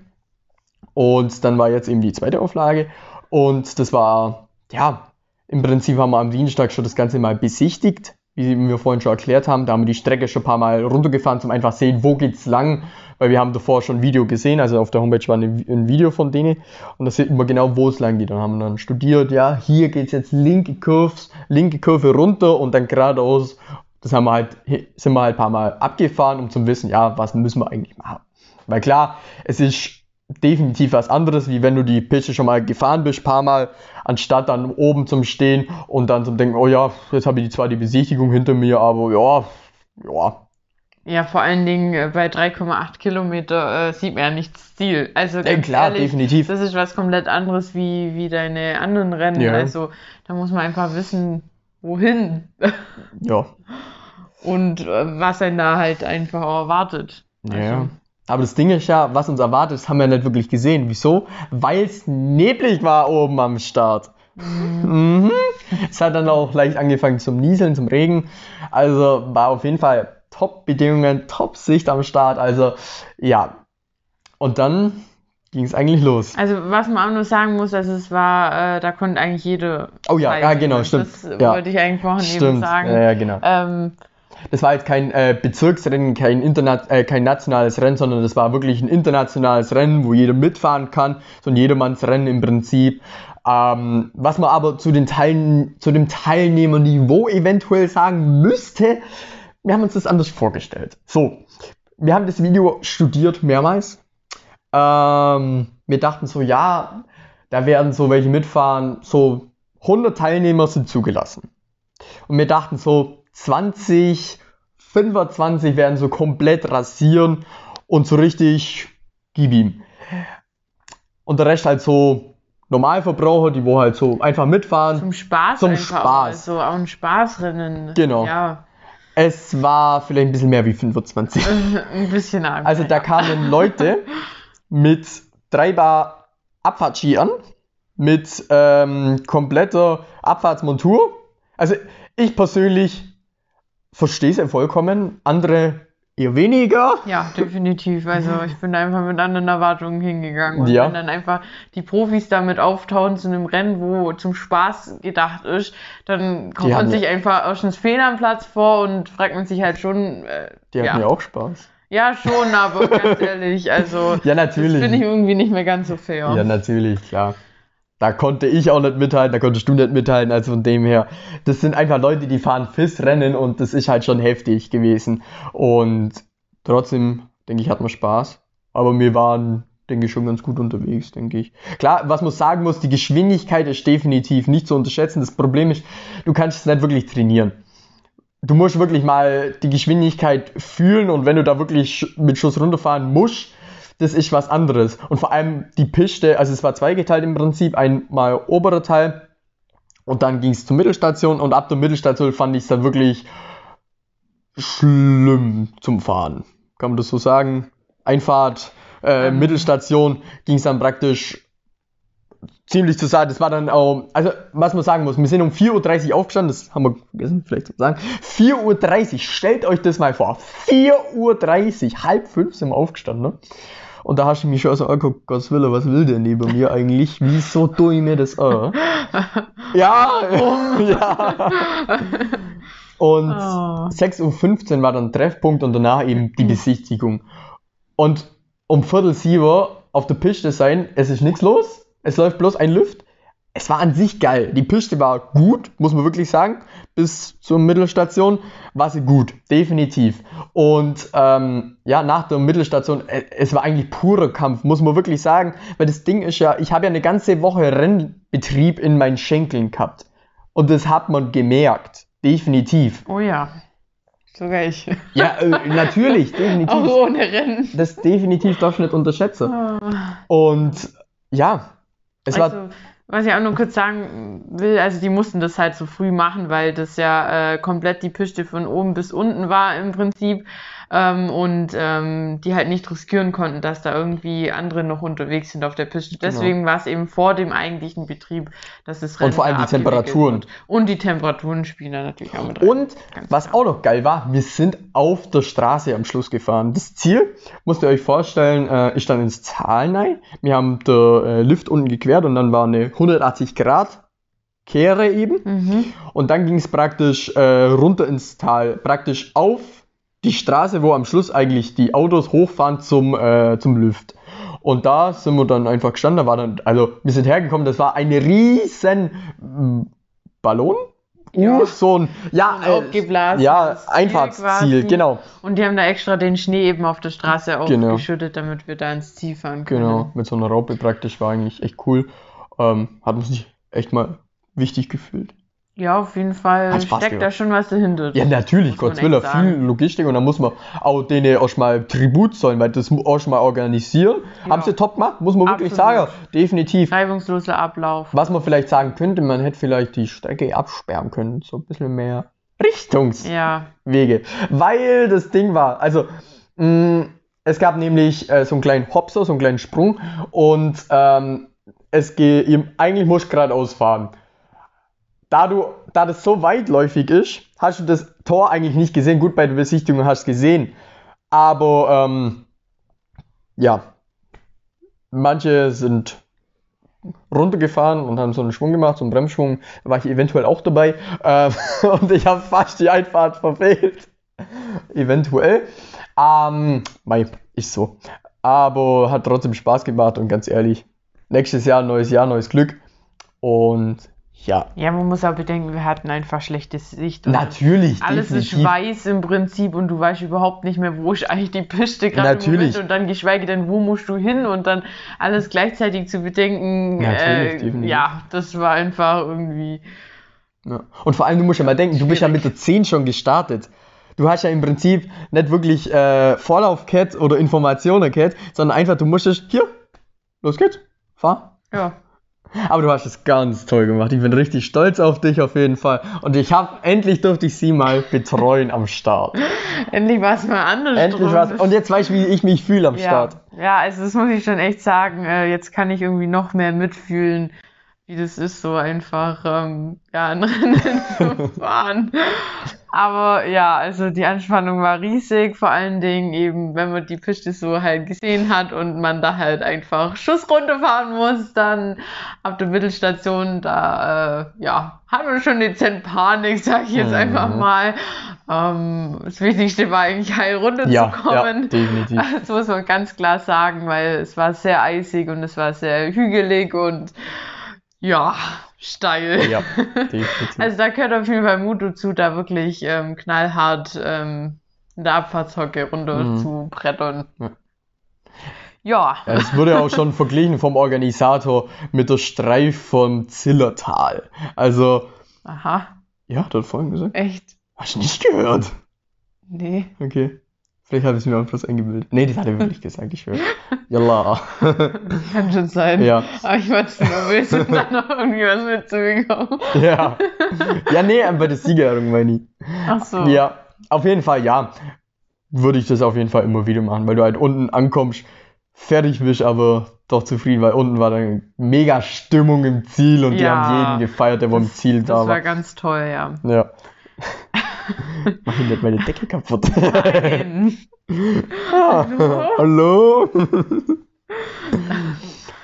und dann war jetzt eben die zweite Auflage und das war, ja, im Prinzip haben wir am Dienstag schon das Ganze mal besichtigt, wie wir vorhin schon erklärt haben. Da haben wir die Strecke schon ein paar Mal runtergefahren, zum einfach sehen, wo geht's lang, weil wir haben davor schon ein Video gesehen, also auf der Homepage war ein Video von denen und da sieht man genau, wo es lang geht. Dann haben dann studiert, ja, hier geht's jetzt linke Curves, linke Kurve runter und dann geradeaus. Das haben wir halt, sind wir halt ein paar Mal abgefahren, um zu wissen, ja, was müssen wir eigentlich machen. Weil klar, es ist definitiv was anderes, wie wenn du die Piste schon mal gefahren bist, paar Mal, anstatt dann oben zum Stehen und dann zum Denken, oh ja, jetzt habe ich zwar die Besichtigung hinter mir, aber ja, ja,
Ja, vor allen Dingen äh, bei 3,8 Kilometer äh, sieht man ja nicht das Ziel. Also ganz
klar,
ehrlich,
definitiv.
das ist was komplett anderes wie, wie deine anderen Rennen.
Ja.
Also da muss man einfach wissen, wohin
Ja,
und äh, was einen da halt einfach erwartet.
ja. Aber das Ding ist ja, was uns erwartet, das haben wir nicht wirklich gesehen. Wieso? Weil es neblig war oben am Start. Mhm. Es hat dann auch leicht angefangen zum Nieseln, zum Regen. Also war auf jeden Fall Top-Bedingungen, Top-Sicht am Start. Also ja. Und dann ging es eigentlich los.
Also was man auch nur sagen muss, also es war, äh, da konnte eigentlich jede.
Oh ja, ja genau, stimmt.
Das
ja.
wollte ich eigentlich vorhin eben
Stimmt,
sagen.
ja, ja, genau.
Ähm,
Das war jetzt kein äh, Bezirksrennen, kein, Interna äh, kein nationales Rennen, sondern das war wirklich ein internationales Rennen, wo jeder mitfahren kann. So ein Jedermannsrennen im Prinzip. Ähm, was man aber zu, den Teilen, zu dem Teilnehmerniveau eventuell sagen müsste, wir haben uns das anders vorgestellt. So, wir haben das Video studiert mehrmals. Ähm, wir dachten so, ja, da werden so welche mitfahren, so 100 Teilnehmer sind zugelassen. Und wir dachten so, 20, 25 werden so komplett rasieren und so richtig gib ihm. Und der Rest halt so Normalverbraucher, die wo halt so einfach mitfahren.
zum Spaß
Zum. Spaß.
Also auch ein Spaßrennen.
Genau.
Ja,
Es war vielleicht ein bisschen mehr wie 25.
ein bisschen arg.
Also da kamen Leute mit 3 Bar Abfahrtski an, mit ähm, kompletter Abfahrtsmontur. Also ich persönlich verstehe es ja vollkommen, andere eher weniger.
Ja, definitiv. Also ich bin einfach mit anderen Erwartungen hingegangen. Und
Ja.
wenn dann einfach die Profis damit auftauchen zu einem Rennen, wo zum Spaß gedacht ist, dann kommt
Die
man sich einfach erstens fehl am Platz vor und fragt man sich halt schon, äh,
Die hatten
ja.
ja auch Spaß.
ja schon, aber ganz ehrlich, also
Ja,
das finde ich
natürlich.
irgendwie nicht mehr ganz so fair.
Ja, natürlich, klar. Da konnte ich auch nicht mithalten, da konntest du nicht mithalten, also von dem her. Das sind einfach Leute, die fahren FIS-Rennen und das ist halt schon heftig gewesen. Und trotzdem, denke ich, hatten wir Spaß. Aber wir waren, denke ich, schon ganz gut unterwegs, denke ich. Klar, was man sagen muss, die Geschwindigkeit ist definitiv nicht zu unterschätzen. Das Problem ist, du kannst es nicht wirklich trainieren. Du musst wirklich mal die Geschwindigkeit fühlen und wenn du da wirklich mit Schuss runterfahren musst, das ist was anderes. Und vor allem die Piste, also es war zweigeteilt im Prinzip, einmal oberer Teil und dann ging es zur Mittelstation und ab der Mittelstation fand ich es dann wirklich schlimm zum Fahren. Kann man das so sagen? Einfahrt, äh. Mittelstation ging es dann praktisch ziemlich zur Seite. Das war dann auch, also was man sagen muss, wir sind um 4.30 Uhr aufgestanden, das haben wir vergessen vielleicht zu sagen. 4.30 Uhr, stellt euch das mal vor. 4.30 Uhr, halb fünf sind wir aufgestanden. Ne? Und da hast du mich schon so angeguckt, Gottes Wille, was will der neben mir eigentlich? Wieso tue ich mir das an? ja, ja. Und
Oh.
6.15 Uhr war dann Treffpunkt und danach eben die Besichtigung. Und um Viertel sieben auf der Piste sein, es ist nichts los, es läuft bloß ein Lift. Es war an sich geil. Die Piste war gut, muss man wirklich sagen. Bis zur Mittelstation war sie gut, definitiv. Und ähm, ja, nach der Mittelstation, äh, es war eigentlich purer Kampf, muss man wirklich sagen. Weil das Ding ist ja, ich habe ja eine ganze Woche Rennbetrieb in meinen Schenkeln gehabt. Und das hat man gemerkt, definitiv.
Oh ja, sogar ich.
Ja, äh, natürlich, definitiv.
Auch ohne Rennen.
Das definitiv darfst du nicht unterschätzen.
Oh.
Und ja, es war.
Was ich auch nur kurz sagen will, also die mussten das halt so früh machen, weil das ja äh, komplett die Piste von oben bis unten war im Prinzip ähm, und ähm, die halt nicht riskieren konnten, dass da irgendwie andere noch unterwegs sind auf der Piste.
Genau.
Deswegen war es eben vor dem eigentlichen Betrieb, dass das Rennen
vor allem die Temperaturen.
Und die Temperaturen spielen da natürlich auch mit rein.
Und
Ganz
was
klar.
auch noch geil war, wir sind auf der Straße am Schluss gefahren. Das Ziel, müsst ihr euch vorstellen, äh, ist dann ins Tal rein. Wir haben den äh, Lift unten gequert und dann war eine 180 Grad Kehre eben.
Mhm.
Und dann ging es praktisch äh, runter ins Tal, praktisch auf die Straße, wo am Schluss eigentlich die Autos hochfahren zum, äh, zum Lift. Und da sind wir dann einfach gestanden, da war dann, also wir sind hergekommen, das war ein riesen mm, Ballon.
Ja.
Uh, so ein, ja,
So ein aufgeblasenes
ja,
Ziel
Einfahrtsziel,
quasi.
genau,
Und die haben da extra den Schnee eben auf der Straße
Genau.
aufgeschüttet, damit wir da ins Ziel fahren können.
genau, mit so einer Raupe praktisch, war eigentlich echt cool. Ähm, hat man sich echt mal wichtig gefühlt.
Ja, auf jeden Fall steckt da
gemacht.
schon was dahinter.
Ja, natürlich,
echt sagen.
viel Logistik und dann muss man auch denen auch mal Tribut zollen, weil das auch mal organisieren.
Ja.
Haben sie top gemacht, muss man wirklich
Absolut.
sagen. Definitiv.
Reibungsloser Ablauf.
Was man vielleicht sagen könnte, man hätte vielleicht die Strecke absperren können, so ein bisschen mehr Richtungswege.
Ja,
Weil das Ding war, also mh, es gab nämlich äh, so einen kleinen Hopser, so einen kleinen Sprung und ähm, es geht, eigentlich muss ich geradeaus fahren. Da, du, da das so weitläufig ist, hast du das Tor eigentlich nicht gesehen. Gut, bei der Besichtigung hast du es gesehen. Aber ähm, ja, manche sind runtergefahren und haben so einen Schwung gemacht, so einen Bremsschwung. Da war ich eventuell auch dabei. Ähm, und ich habe fast die Einfahrt verfehlt. eventuell. Ähm, mei, ist so. Aber hat trotzdem Spaß gemacht und ganz ehrlich, nächstes Jahr, neues Jahr, neues Glück. Und ja,
Ja, man muss auch bedenken, wir hatten einfach schlechte Sicht. und
natürlich.
Alles ist
definitiv.
weiß im Prinzip und du weißt überhaupt nicht mehr, wo ist eigentlich die Piste gerade
Natürlich.
Und dann geschweige denn, wo musst du hin und dann alles gleichzeitig zu bedenken.
Natürlich,
äh,
definitiv.
ja, das war einfach irgendwie.
Ja. Und vor allem, du musst ja mal denken, du bist ja mit der 10 schon gestartet. Du hast ja im Prinzip nicht wirklich äh, Vorlauf gehabt oder Informationen gehabt, sondern einfach, du musstest, hier, los geht's, fahr.
Ja.
Aber du hast es ganz toll gemacht. Ich bin richtig stolz auf dich auf jeden Fall. Und ich habe endlich durfte ich sie mal betreuen am Start.
Endlich war es mal anders.
Endlich was. Und jetzt weiß ich, wie ich mich fühle am
ja.
Start.
ja, also das muss ich schon echt sagen. Äh, jetzt kann ich irgendwie noch mehr mitfühlen, wie das ist, so einfach ähm, ja, ein Rennen zu fahren. Aber ja, also die Anspannung war riesig, vor allen Dingen eben, wenn man die Piste so halt gesehen hat und man da halt einfach Schuss runterfahren muss, dann ab der Mittelstation, da äh, ja, hat man schon dezent Panik, sag ich jetzt
Mhm.
einfach mal. Ähm, das Wichtigste war eigentlich heil
Ja, ja,
runterzukommen.
definitiv.
Das muss man ganz klar sagen, weil es war sehr eisig und es war sehr hügelig und ja, steil.
Ja, definitiv.
Also da gehört auf jeden Fall Mut dazu, da wirklich ähm, knallhart ähm, in der Abfahrtshocke runter
Mhm.
zu brettern.
Ja.
Ja.
Ja, es wurde auch schon verglichen vom Organisator mit der Streif vom Zillertal. Also,
Aha,
ja, er vorhin gesagt.
echt?
Hast du nicht gehört?
Nee.
Okay. Vielleicht habe ich es mir auch bloß eingebildet. Nee, das hat er wirklich gesagt, ich schwöre. Jalla.
Kann schon sein.
ja,
Aber ich war zu nervös, um da noch irgendwie was mitzubekommen.
ja. Ja, nee, bei der Siegerehrung meine ich.
Ach so.
Ja, auf jeden Fall, ja. Würde ich das auf jeden Fall immer wieder machen, weil du halt unten ankommst, fertig bist, aber doch zufrieden, weil unten war dann mega Stimmung im Ziel und die
Ja.
haben jeden gefeiert, der wo im Ziel da
Das war
war.
ganz toll, ja.
Ja. Mach ich nicht meine Decke kaputt.
Nein.
Ah, Hallo?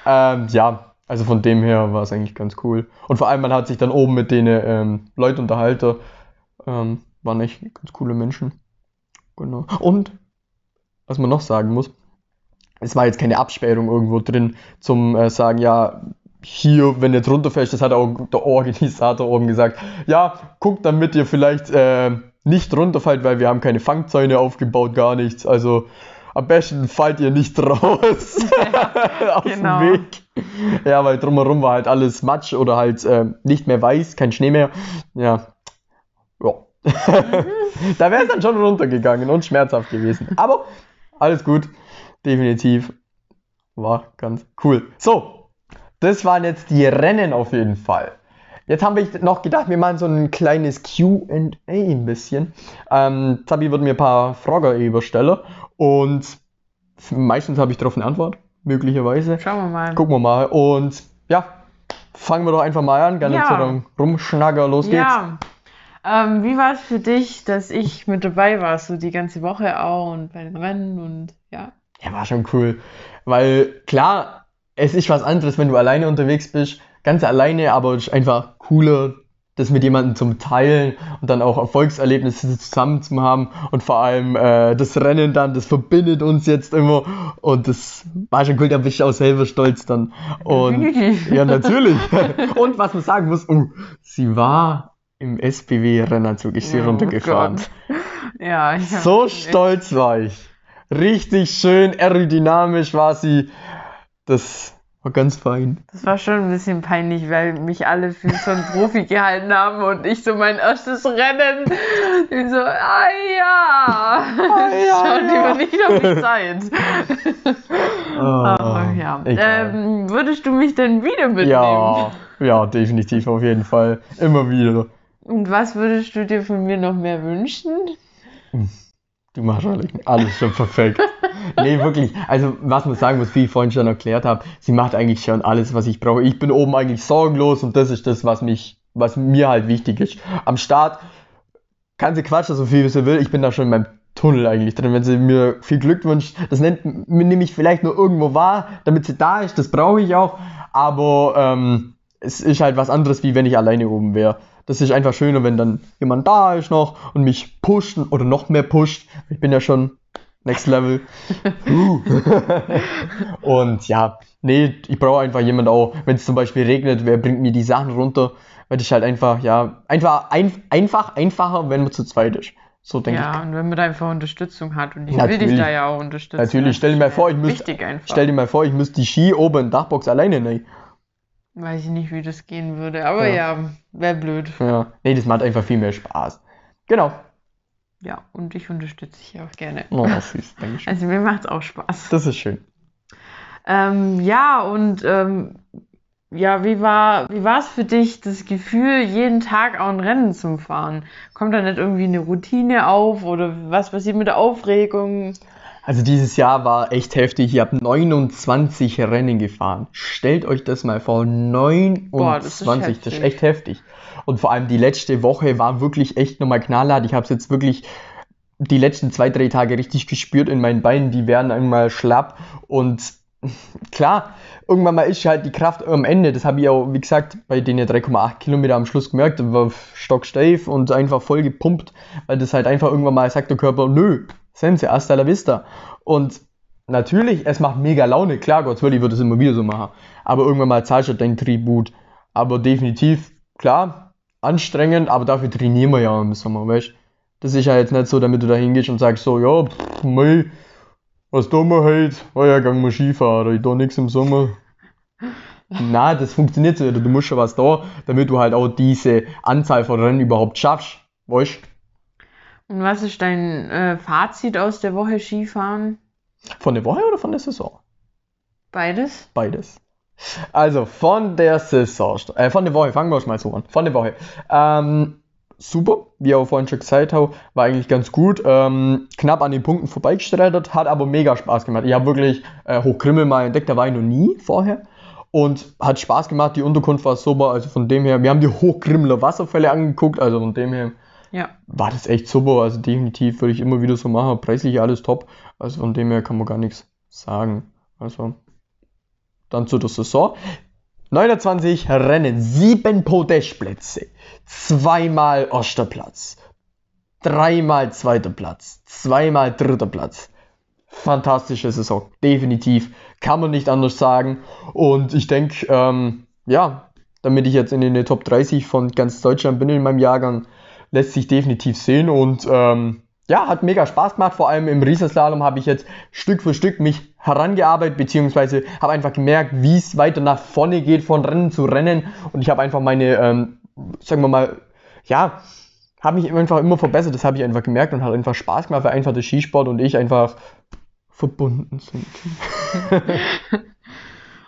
ähm, ja, also von dem her war es eigentlich ganz cool. Und vor allem, man hat sich dann oben mit den ähm, Leuten unterhalten. Ähm, waren echt ganz coole Menschen. Genau. Und, was man noch sagen muss, es war jetzt keine Absperrung irgendwo drin zum äh, sagen, ja, hier, wenn jetzt runterfällst, das hat auch der Organisator oben gesagt, ja, guckt damit ihr vielleicht äh, nicht runterfällt, weil wir haben keine Fangzäune aufgebaut, gar nichts. Also am besten fallt ihr nicht raus aus
genau.
dem Weg. Ja, weil drumherum war halt alles Matsch oder halt äh, nicht mehr weiß, kein Schnee mehr. Ja. Ja. da wäre es dann schon runtergegangen und schmerzhaft gewesen. Aber alles gut. Definitiv. War ganz cool. So, das waren jetzt die Rennen auf jeden Fall. Jetzt haben wir noch gedacht, wir machen so ein kleines QA ein bisschen. Ähm, Zabi wird mir ein paar Fragen überstellen und meistens habe ich darauf eine Antwort, möglicherweise.
Schauen wir mal.
Gucken wir mal. Und ja, fangen wir doch einfach mal an. Gerne
Ja.
zu dem Rumschnacker. Los geht's.
Ja. Ähm, wie war es für dich, dass ich mit dabei war, so die ganze Woche auch und bei den Rennen und ja?
Ja, war schon cool. Weil klar, es ist was anderes, wenn du alleine unterwegs bist. Ganz alleine, aber es ist einfach cooler, das mit jemandem zum Teilen und dann auch Erfolgserlebnisse zusammen zu haben. Und vor allem äh, das Rennen dann, das verbindet uns jetzt immer. Und das war schon cool, da bist du auch selber stolz dann. Und ja, natürlich. und was man sagen muss, uh, sie war im SBW-Rennerzug, ich sie
Oh
runtergefahren.
Gott. Ja, ich
So stolz war ich. Richtig schön aerodynamisch war sie. Das war ganz fein.
Das war schon ein bisschen peinlich, weil mich alle für so einen Profi gehalten haben und ich so mein erstes Rennen. Ich so, ah ja.
ja,
Schaut
ja.
nicht auf die Zeit.
Ah,
Aber ja. Ähm, würdest du mich denn wieder mitnehmen?
ja, ja, definitiv, auf jeden Fall. Immer wieder.
Und was würdest du dir von mir noch mehr wünschen?
Du machst alles, alles schon perfekt. nee, wirklich. Also, was man sagen muss, wie ich vorhin schon erklärt habe, sie macht eigentlich schon alles, was ich brauche. Ich bin oben eigentlich sorgenlos und das ist das, was mich, was mir halt wichtig ist. Am Start kann sie quatschen, so viel wie sie will. Ich bin da schon in meinem Tunnel eigentlich drin. Wenn sie mir viel Glück wünscht, das nennt, nehme ich vielleicht nur irgendwo wahr, damit sie da ist, das brauche ich auch. Aber ähm, es ist halt was anderes, wie wenn ich alleine oben wäre. Das ist einfach schöner, wenn dann jemand da ist noch und mich pusht oder noch mehr pusht. Ich bin ja schon Next Level. und ja, nee, ich brauche einfach jemanden auch, wenn es zum Beispiel regnet, wer bringt mir die Sachen runter, weil ich halt einfach, ja, einfach, ein, einfach, einfacher, wenn man zu zweit ist. So denke
Ja,
ich.
und wenn man da einfach Unterstützung hat und ich will
Natürlich.
dich da ja auch unterstützen.
Natürlich, stell dir mal
mir
vor, ich müsste, stell dir mal vor, ich müsste die Ski oben in der Dachbox alleine nehmen.
Weiß ich nicht, wie das gehen würde, aber
Ja.
ja, wäre blöd.
Ja, nee, das macht einfach viel mehr Spaß. Genau.
Ja, und ich unterstütze dich auch gerne.
Oh, süß, danke schön.
Also mir macht es auch Spaß.
Das ist schön.
Ähm, ja, und ähm, ja, wie war, wie war es für dich, das Gefühl, jeden Tag auch ein Rennen zu fahren? Kommt da nicht irgendwie eine Routine auf oder was passiert mit der Aufregung?
Also dieses Jahr war echt heftig. Ich habe 29 Rennen gefahren. Stellt euch das mal vor, 29.
Boah, das ist
das ist echt heftig. Und vor allem die letzte Woche war wirklich echt nochmal knallhart. Ich habe es jetzt wirklich die letzten zwei, drei Tage richtig gespürt in meinen Beinen. Die werden einmal schlapp. Und klar, irgendwann mal ist halt die Kraft am Ende. Das habe ich auch, wie gesagt, bei den 3,8 Kilometer am Schluss gemerkt. War stocksteif und einfach voll gepumpt, weil das halt einfach irgendwann mal sagt der Körper, nö, Sense, hasta la vista. Und natürlich, es macht mega Laune. Klar, Gott will, ich würde es immer wieder so machen. Aber irgendwann mal zahlst du dein Tribut. Aber definitiv, klar, anstrengend, aber dafür trainieren wir ja im Sommer, weißt Das ist ja jetzt nicht so, damit du da hingehst und sagst so, ja, pff, mei, was tun wir heute? Oh ja, gang mal Skifahren, ich tue nichts im Sommer. Na, das funktioniert so. Du musst schon was da, damit du halt auch diese Anzahl von Rennen überhaupt schaffst. Weißt
Und was ist dein äh, Fazit aus der Woche Skifahren?
Von der Woche oder von der Saison?
Beides?
Beides. Also von der Saison, äh, von der Woche, fangen wir mal so an. Von der Woche. Ähm, super, wie auch vorhin schon gesagt habe, war eigentlich ganz gut. Ähm, knapp an den Punkten vorbeigestreitert, hat aber mega Spaß gemacht. Ich habe wirklich äh, Hochkrimmel mal entdeckt, da war ich noch nie vorher. Und hat Spaß gemacht, die Unterkunft war super, also von dem her, wir haben die Hochkrimmeler Wasserfälle angeguckt, also von dem her
Ja.
war das echt super. Also definitiv würde ich immer wieder so machen. Preislich alles top. Also von dem her kann man gar nichts sagen. Also dann zu der Saison. 29 Rennen, 7 Podestplätze, zweimal erster Platz, dreimal zweiter Platz, zweimal dritter Platz. Fantastische Saison, definitiv. Kann man nicht anders sagen. Und ich denke, ähm, ja, damit ich jetzt in den Top 30 von ganz Deutschland bin in meinem Jahrgang, lässt sich definitiv sehen und ähm, ja, hat mega Spaß gemacht. Vor allem im Riesenslalom habe ich jetzt Stück für Stück mich herangearbeitet, beziehungsweise habe einfach gemerkt, wie es weiter nach vorne geht, von Rennen zu Rennen. Und ich habe einfach meine, ähm, sagen wir mal, ja, habe mich einfach immer verbessert. Das habe ich einfach gemerkt und hat einfach Spaß gemacht, weil einfach der Skisport und ich einfach verbunden sind.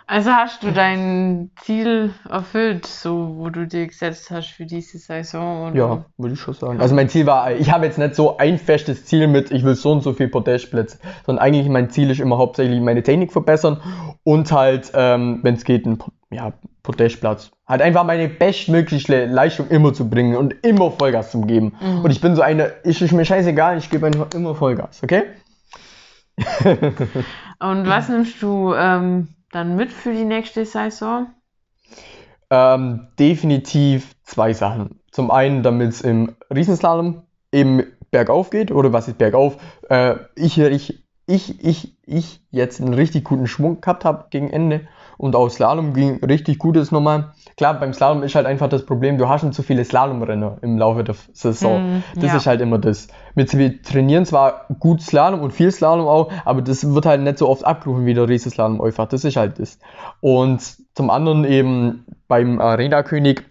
Also hast du dein Ziel erfüllt, so wo du dir gesetzt hast für diese Saison? Oder?
Ja, würde ich schon sagen. Also mein Ziel war, ich habe jetzt nicht so ein festes Ziel mit, ich will so und so viel Podestplätze, sondern eigentlich mein Ziel ist immer hauptsächlich meine Technik verbessern und halt, ähm, wenn es geht, ein ja, Podestplatz. Halt einfach meine bestmögliche Leistung immer zu bringen und immer Vollgas zu geben. Und ich bin so eine, ist, ist mir scheißegal, ich gebe einfach immer Vollgas, okay?
Und was nimmst du ähm, dann mit für die nächste Saison?
Ähm, definitiv zwei Sachen. Zum einen, damit es im Riesenslalom eben bergauf geht, oder was ist bergauf? Äh, ich, ich, ich, ich, ich jetzt einen richtig guten Schwung gehabt habe gegen Ende und auch Slalom ging richtig gutes nochmal. Klar, beim Slalom ist halt einfach das Problem, du hast schon zu viele Slalomrenner im Laufe der Saison.
Mm,
das
ja.
ist halt immer das. Wir, trainieren zwar gut Slalom und viel Slalom auch, aber das wird halt nicht so oft abgerufen wie der Riesenslalom einfach. Das ist halt das. Und zum anderen eben beim Arena-König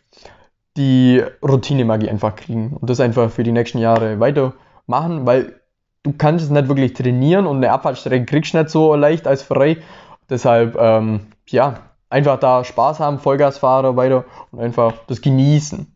die Routine mag ich einfach kriegen und das einfach für die nächsten Jahre weitermachen, weil du kannst es nicht wirklich trainieren und eine Abfahrtsstrecke kriegst du nicht so leicht als frei. Deshalb, ähm, ja, einfach da Spaß haben, Vollgasfahrer weiter und einfach das genießen.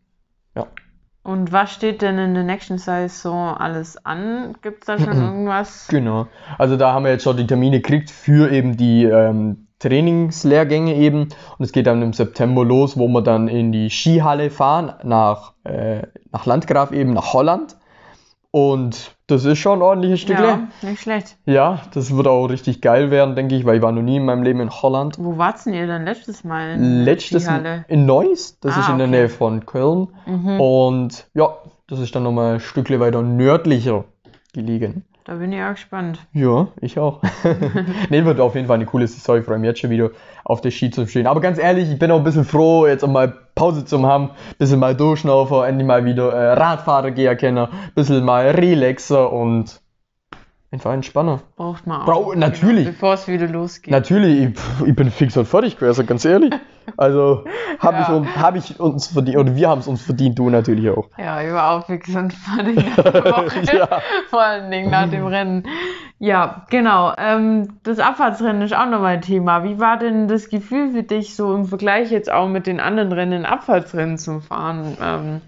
Und was steht denn in der nächsten Saison alles an? Gibt es da schon irgendwas?
Genau. Also da haben wir jetzt schon die Termine gekriegt für eben die ähm, Trainingslehrgänge eben. Und es geht dann im September los, wo wir dann in die Skihalle fahren, nach, äh, nach Landgraf eben, nach Holland. Und das ist schon ein ordentliches Stück.
Ja, nicht schlecht.
Ja, das wird auch richtig geil werden, denke ich, weil ich war noch nie in meinem Leben in Holland.
Wo wart's denn ihr denn letztes Mal? In
Letztes
Skihalle?
in Neuss, das
Ah,
ist in der
okay.
Nähe von Köln.
Mhm.
Und ja, das ist dann nochmal ein Stückchen weiter nördlicher gelegen.
Da bin ich auch gespannt.
Ja, ich auch. nee, wird auf jeden Fall eine coole Saison. Ich freue mich jetzt schon wieder auf der Ski zu stehen. Aber ganz ehrlich, ich bin auch ein bisschen froh, jetzt auch mal Pause zu haben, ein bisschen mal durchschnaufen, endlich mal wieder äh, Radfahrer gehen können, ein bisschen mal relaxer und einfach entspanner.
Braucht man auch.
Brau- natürlich.
Bevor es wieder losgeht.
Natürlich, ich, ich bin fix und fertig gewesen, ganz ehrlich. Also habe
Ja.
ich, hab ich uns verdient, oder wir haben es uns verdient, du natürlich auch.
Ja, ich war auch fix und fertig nach der Woche.
Ja.
Vor allen Dingen nach dem Rennen. Ja, genau. Ähm, das Abfahrtsrennen ist auch nochmal ein Thema. Wie war denn das Gefühl für dich so im Vergleich jetzt auch mit den anderen Rennen, Abfahrtsrennen zu fahren? Ähm,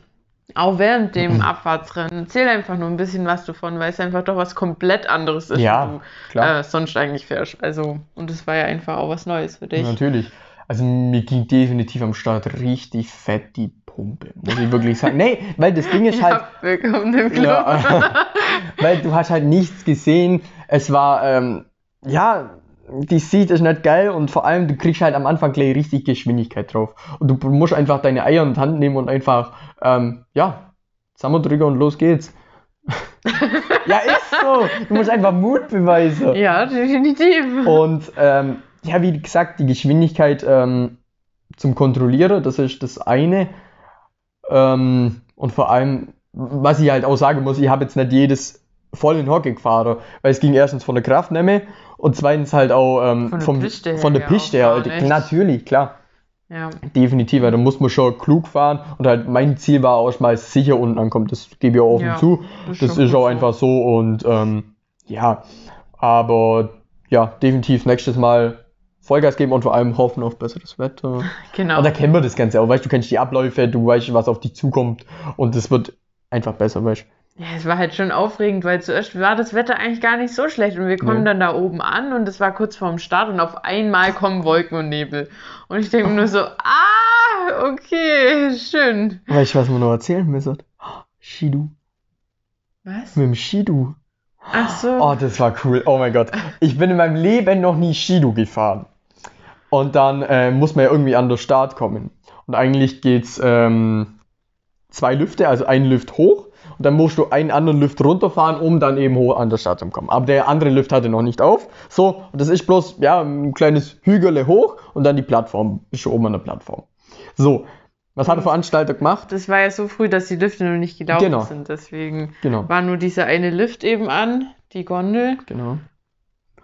auch während dem Abfahrtsrennen. Erzähl einfach nur ein bisschen was davon, weil es einfach doch was komplett anderes ist,
Ja,
du
klar.
Äh, sonst eigentlich fährst. Also, und es war ja einfach auch was Neues für dich.
Natürlich. Also mir ging definitiv am Start richtig fett die Pumpe, muss ich wirklich sagen. Nee, weil das Ding ist halt,
Ja, willkommen im Club.
Ja, weil du hast halt nichts gesehen. Es war, ähm, ja, die Seat ist nicht geil und vor allem du kriegst halt am Anfang gleich richtig Geschwindigkeit drauf. Und du musst einfach deine Eier in die Hand nehmen und einfach, ähm, ja, zusammendrücken und los geht's. ja, ist so. Du musst einfach Mut beweisen.
Ja, definitiv.
Und ähm, ja, wie gesagt, die Geschwindigkeit ähm, zum Kontrollieren, das ist das eine. Ähm, und vor allem, was ich halt auch sagen muss, ich habe jetzt nicht jedes voll in Hockey gefahren, weil es ging erstens von der Kraftnehme und zweitens halt auch ähm,
Von der
vom,
Piste her
von der
auch
her.
nicht.
Natürlich, klar.
Ja.
Definitiv, da muss man schon klug fahren und halt mein Ziel war auch mal sicher unten ankommen, das gebe ich auch offen
Ja,
zu.
das ist
Das ist auch
so.
einfach so und ähm, ja, aber ja, definitiv nächstes Mal Vollgas geben und vor allem hoffen auf besseres Wetter.
Genau.
Und da kennen wir das Ganze auch, weißt du, kennst die Abläufe, du weißt, was auf dich zukommt und es wird einfach besser, weißt
Ja, es war halt schon aufregend, weil zuerst war das Wetter eigentlich gar nicht so schlecht und wir kommen
Nee.
dann da oben an und es war kurz vorm Start und auf einmal kommen Wolken und Nebel. Und ich denke nur so, ah, okay, schön.
Weißt du, was wir noch erzählen müssen? Shidu.
Was?
Mit dem Shidu.
Ach so.
Oh, das war cool. Oh mein Gott. Ich bin in meinem Leben noch nie Shidu gefahren. Und dann äh, muss man ja irgendwie an den Start kommen. Und eigentlich geht's ähm, zwei Lüfte, also ein Lift hoch und dann musst du einen anderen Lift runterfahren, um dann eben hoch an den Start zu kommen. Aber der andere Lift hatte noch nicht auf. So, und das ist bloß ja ein kleines Hügele hoch und dann die Plattform. Bist du oben an der Plattform. So, was hat der Veranstalter gemacht?
Das war ja so früh, dass die Lüfte noch nicht gelaufen
Genau.
sind. Deswegen
Genau.
war nur dieser eine Lift eben an, die Gondel.
Genau.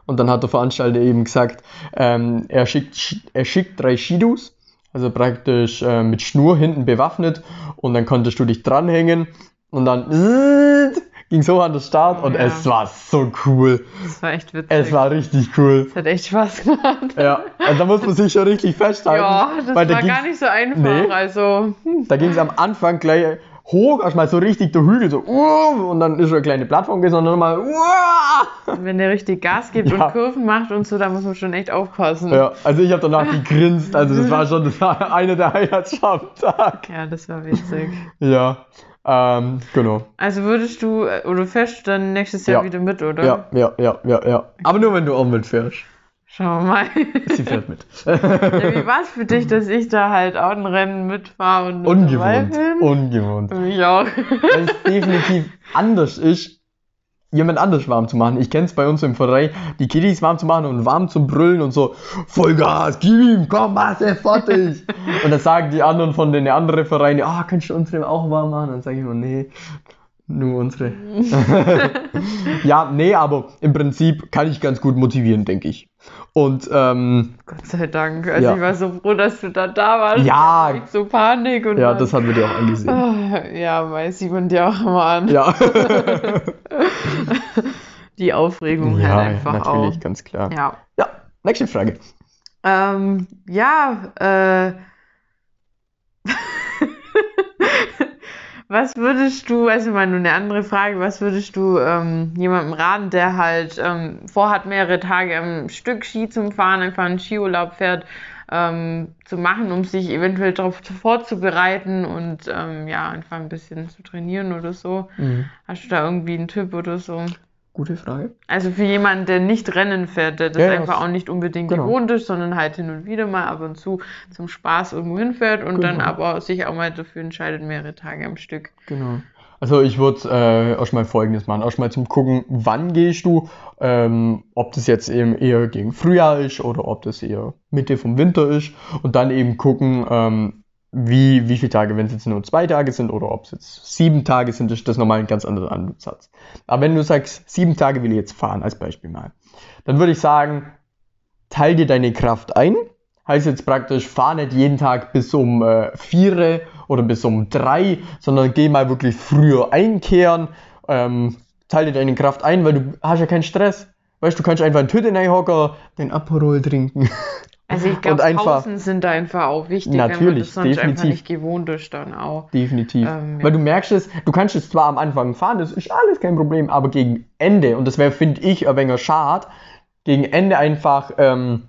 Und dann hat der Veranstalter eben gesagt, ähm, er, schickt, Sch- er schickt drei Shidus, also praktisch äh, mit Schnur hinten bewaffnet und dann konntest du dich dranhängen und dann ging so an den Start und
Ja.
es war so cool.
Das war echt witzig.
Es war richtig cool.
das hat echt Spaß gemacht.
Ja, und da muss man sich schon richtig festhalten.
Ja, das
weil da
war
ging's-
gar nicht so einfach.
Nee.
Also, hm.
Da ging es am Anfang gleich hoch, erstmal so richtig der Hügel, so uh, und dann ist so eine kleine Plattform gewesen und dann nochmal uh,
wenn der richtig Gas gibt
Ja.
und Kurven macht und so, da muss man schon echt aufpassen.
Ja, also ich habe danach gegrinst. Also das war schon einer der Highlights am Tag.
Ja, das war witzig.
Ja, ähm, genau.
Also würdest du, äh, oder fährst du dann nächstes Jahr
Ja.
wieder mit, oder?
Ja, ja, ja, ja, ja. Aber nur wenn du auch mitfährst.
Schauen wir mal.
Sie fährt mit.
ja, wie war es für dich, dass ich da halt auch ein Rennen mitfahre und mit dabei
Ungewohnt.
bin?
Ungewohnt.
Für mich auch.
Weil es definitiv anders ist, jemand anders warm zu machen. Ich kenne es bei uns im Verein, die Kiddies warm zu machen und warm zu brüllen und so, Vollgas, gib ihm, komm, mach er fertig. und dann sagen die anderen von den anderen Vereinen, ah, kannst du unsere auch warm machen? Dann sage ich immer, nee, nur unsere. ja, nee, aber im Prinzip kann ich ganz gut motivieren, denke ich. Und ähm,
Gott sei Dank. Also
Ja.
ich war so froh, dass du da da warst.
Ja.
Ich so Panik und
ja,
dann-
das haben wir dir auch angesehen.
Ja, weiß sieht man dir auch immer an.
Ja,
Die Aufregung
ja
halt einfach
natürlich,
auch.
ganz klar.
Ja.
Ja, nächste Frage.
Ähm, ja, äh. was würdest du, also mal nur eine andere Frage, was würdest du ähm, jemandem raten, der halt ähm, vorhat, mehrere Tage am Stück Ski zu fahren, einfach einen Skiurlaub fährt, ähm, zu machen, um sich eventuell darauf vorzubereiten und ähm, ja, einfach ein bisschen zu trainieren oder so.
Mhm.
Hast du da irgendwie einen Tipp oder so?
Gute Frage.
Also für jemanden, der nicht Rennen fährt, der das
Ja,
einfach
das-
auch nicht unbedingt
genau.
gewohnt ist, sondern halt hin und wieder mal ab und zu zum Spaß irgendwo hinfährt und dann
Genau.
aber sich auch mal dafür entscheidet, mehrere Tage am Stück.
Genau. Also ich würde äh, erstmal folgendes machen. Erstmal zum gucken, wann gehst du, ähm, ob das jetzt eben eher gegen Frühjahr ist oder ob das eher Mitte vom Winter ist und dann eben gucken, ähm, wie, wie viele Tage, wenn es jetzt nur zwei Tage sind oder ob es jetzt sieben Tage sind, ist das nochmal ein ganz anderer Ansatz. Aber wenn du sagst, sieben Tage will ich jetzt fahren, als Beispiel mal, dann würde ich sagen, teil dir deine Kraft ein. Heißt jetzt praktisch, fahr nicht jeden Tag bis um äh, 4 oder bis um 3, sondern geh mal wirklich früher einkehren. Ähm, teil dir deine Kraft ein, weil du hast ja keinen Stress. Weißt du, kannst einfach in die Tüte reinhocken, den Aperol trinken.
Also ich glaube,
einfach-
Pausen sind da einfach auch wichtig, wenn man
Natürlich,
das sonst einfach
definitiv.
nicht gewohnt ist dann auch.
Definitiv.
Ähm, ja.
Weil du merkst es, du kannst es zwar am Anfang fahren, das ist alles kein Problem, aber gegen Ende, und das wäre, finde ich, ein wenig schade, gegen Ende einfach, ähm,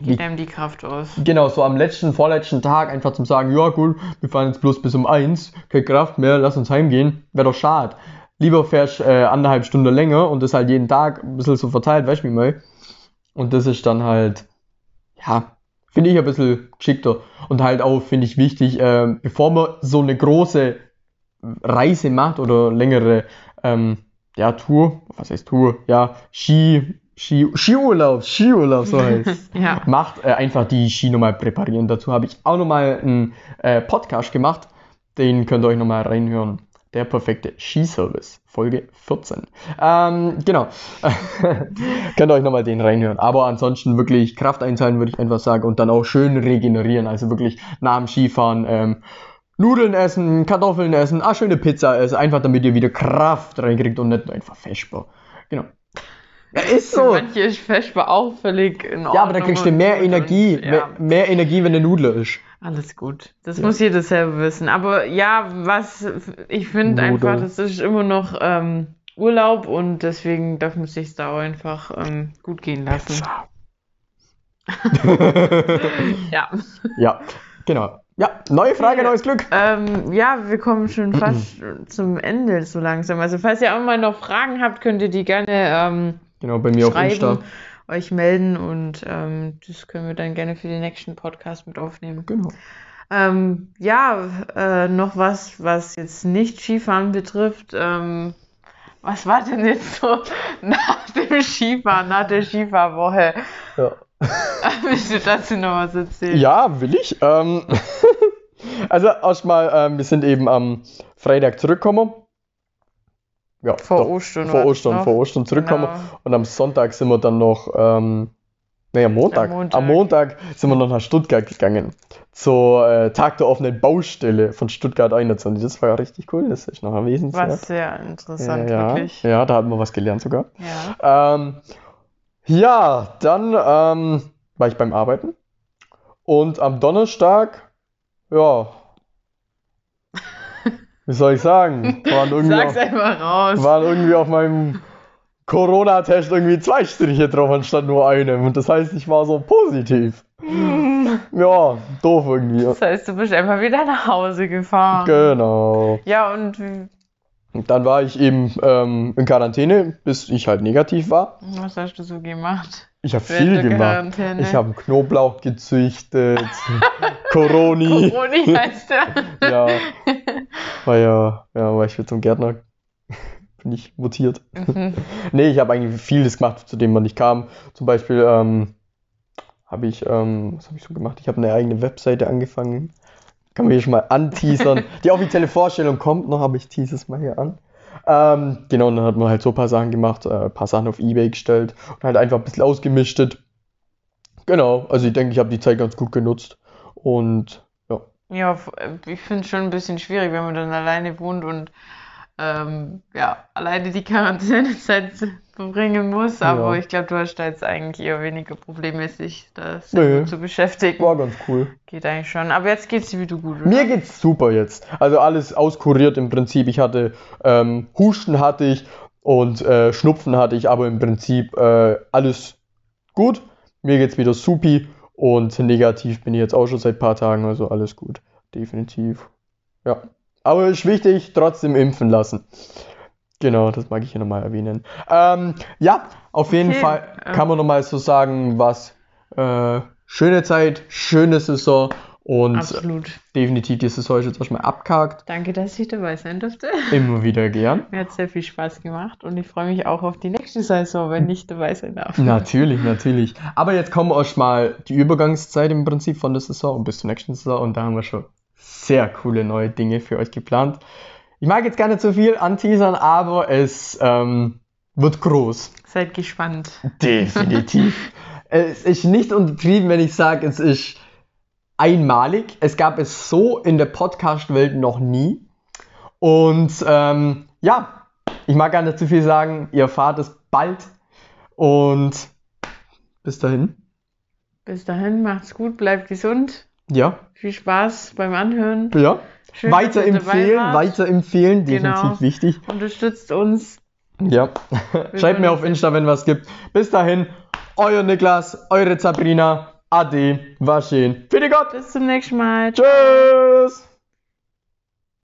Geht einem die Kraft aus.
Genau, so am letzten, vorletzten Tag einfach zum sagen, ja gut, wir fahren jetzt bloß bis um eins, keine Kraft mehr, lass uns heimgehen, wäre doch schade. Lieber fährst äh, anderthalb Stunden länger und das halt jeden Tag ein bisschen so verteilt, weißt du wie mal. Und das ist dann halt, ja, finde ich ein bisschen geschickter. Und halt auch, finde ich wichtig, äh, bevor man so eine große Reise macht oder längere, ähm, ja, Tour, was heißt Tour, ja, Ski, Ski, Skiurlaub, Skiurlaub, so heißt
Ja.
macht, äh, einfach die Ski nochmal präparieren. Dazu habe ich auch nochmal einen äh, Podcast gemacht. Den könnt ihr euch nochmal reinhören. Der perfekte Skiservice, Folge 14. Ähm, genau. könnt ihr euch nochmal den reinhören. Aber ansonsten wirklich Kraft einteilen, würde ich einfach sagen. Und dann auch schön regenerieren. Also wirklich nach dem Skifahren ähm, Nudeln essen, Kartoffeln essen, ah, schöne Pizza essen. Einfach damit ihr wieder Kraft reinkriegt und nicht nur einfach Vesper. Genau. Ja, ist so.
manche ist Vesper auch völlig in Ordnung.
Ja, aber da kriegst du mehr Energie,
ja.
mehr, mehr Energie, wenn der Nudler ist.
Alles gut. Das
Ja.
muss jeder selber wissen. Aber ja, was ich finde einfach, das ist immer noch ähm, Urlaub und deswegen darf man sich da auch einfach ähm, gut gehen lassen. Ja.
ja, genau. Ja, neue Frage, neues Glück.
Ähm, ja, wir kommen schon fast zum Ende so langsam. Also falls ihr auch mal noch Fragen habt, könnt ihr die gerne ähm,
Genau, bei mir auf
schreiben,
Insta.
Euch melden und ähm, das können wir dann gerne für den nächsten Podcast mit aufnehmen.
Genau.
Ähm, ja, äh, noch was, was jetzt nicht Skifahren betrifft. Ähm, was war denn jetzt so nach dem Skifahren, nach der Skifahrwoche?
Ja.
Willst du dazu noch was erzählen?
Ja, will ich. Ähm, also erstmal, ähm, wir sind eben am Freitag zurückgekommen. Ja,
Vor
doch,
Ostern.
vor
war
Ostern, vor Ostern zurückgekommen.
Genau.
Und am Sonntag sind wir dann noch, ähm, naja, Montag.
Am Montag.
Am Montag sind wir noch nach Stuttgart gegangen. Zur äh, Tag der offenen Baustelle von Stuttgart 21. Das war ja richtig cool, das ist noch
War
erwähnenswert.
sehr interessant,
ja,
wirklich.
ja, da hatten wir was gelernt sogar.
Ja.
Ähm, ja, dann ähm, war ich beim Arbeiten. Und am Donnerstag, ja, wie soll ich sagen, waren irgendwie,
Sag's
auf,
einfach raus.
waren irgendwie auf meinem Corona-Test irgendwie zwei Striche drauf anstatt nur einem. Und das heißt, ich war so positiv. Ja, doof irgendwie.
Das heißt, du bist einfach wieder nach Hause gefahren.
Genau.
Ja, und wie-
Und dann war ich eben ähm, in Quarantäne, bis ich halt negativ war.
was hast du so gemacht?
Ich habe viel gemacht. Ich habe Knoblauch gezüchtet, Coroni.
Coroni heißt der.
Ja, war ja, ja, war ich jetzt zum Gärtner. Bin ich mutiert.
Mhm.
Nee, ich habe eigentlich vieles gemacht, zu dem man nicht kam. Zum Beispiel ähm, habe ich, ähm, was habe ich so gemacht? Ich habe eine eigene Webseite angefangen. Kann man hier schon mal anteasern. Die offizielle Vorstellung kommt noch, aber ich tease es mal hier an. Ähm, genau, und dann hat man halt so ein paar Sachen gemacht, äh, ein paar Sachen auf Ebay gestellt und halt einfach ein bisschen ausgemischtet. Genau, also ich denke, ich habe die Zeit ganz gut genutzt. Und ja,
Ja, f- ich finde es schon ein bisschen schwierig, wenn man dann alleine wohnt und ähm, ja, alleine die Quarantänezeit verbringen muss. Aber
Ja.
ich glaube, du hast da jetzt eigentlich eher weniger Probleme, sich da
Nö.
selber zu beschäftigen.
war ganz cool.
Geht eigentlich schon. Aber jetzt geht's dir wieder gut, oder?
Mir geht's super jetzt. Also alles auskuriert im Prinzip. Ich hatte ähm, Husten hatte ich und äh, Schnupfen hatte ich, aber im Prinzip äh, alles gut. Mir geht's wieder supi Und negativ bin ich jetzt auch schon seit ein paar Tagen, also alles gut. Definitiv. Ja. Aber ist wichtig, trotzdem impfen lassen. Genau, das mag ich hier nochmal erwähnen. Ähm, ja, auf jeden
Okay,
Fall
ähm.
kann man nochmal so sagen, was äh, schöne Zeit, schöne Saison und
Absolut.
definitiv die Saison ist jetzt erstmal abgehakt.
Danke, dass ich dabei sein durfte.
Immer wieder gern.
Mir hat sehr viel Spaß gemacht und ich freue mich auch auf die nächste Saison, wenn ich dabei sein darf.
Natürlich, natürlich. Aber jetzt kommen erstmal die Übergangszeit im Prinzip von der Saison bis zur nächsten Saison und da haben wir schon sehr coole neue Dinge für euch geplant. Ich mag jetzt gar nicht so viel anteasern, aber es ähm, wird groß.
Seid gespannt.
Definitiv. es ist nicht untertrieben, wenn ich sage, es ist einmalig. Es gab es so in der Podcast-Welt noch nie. Und ähm, ja, ich mag gar nicht zu viel sagen. Ihr erfahrt es bald. Und bis dahin.
Bis dahin, macht's gut, bleibt gesund.
Ja,
Viel Spaß beim Anhören.
ja.
Schön,
Weiterempfehlen, weiterempfehlen, definitiv
Genau.
wichtig.
Unterstützt uns.
Ja. Schreibt mir auf Insta, wenn was gibt. Bis dahin, euer Niklas, eure Sabrina. Ade, war schön. Für die Gott.
Bis zum nächsten Mal.
Tschüss.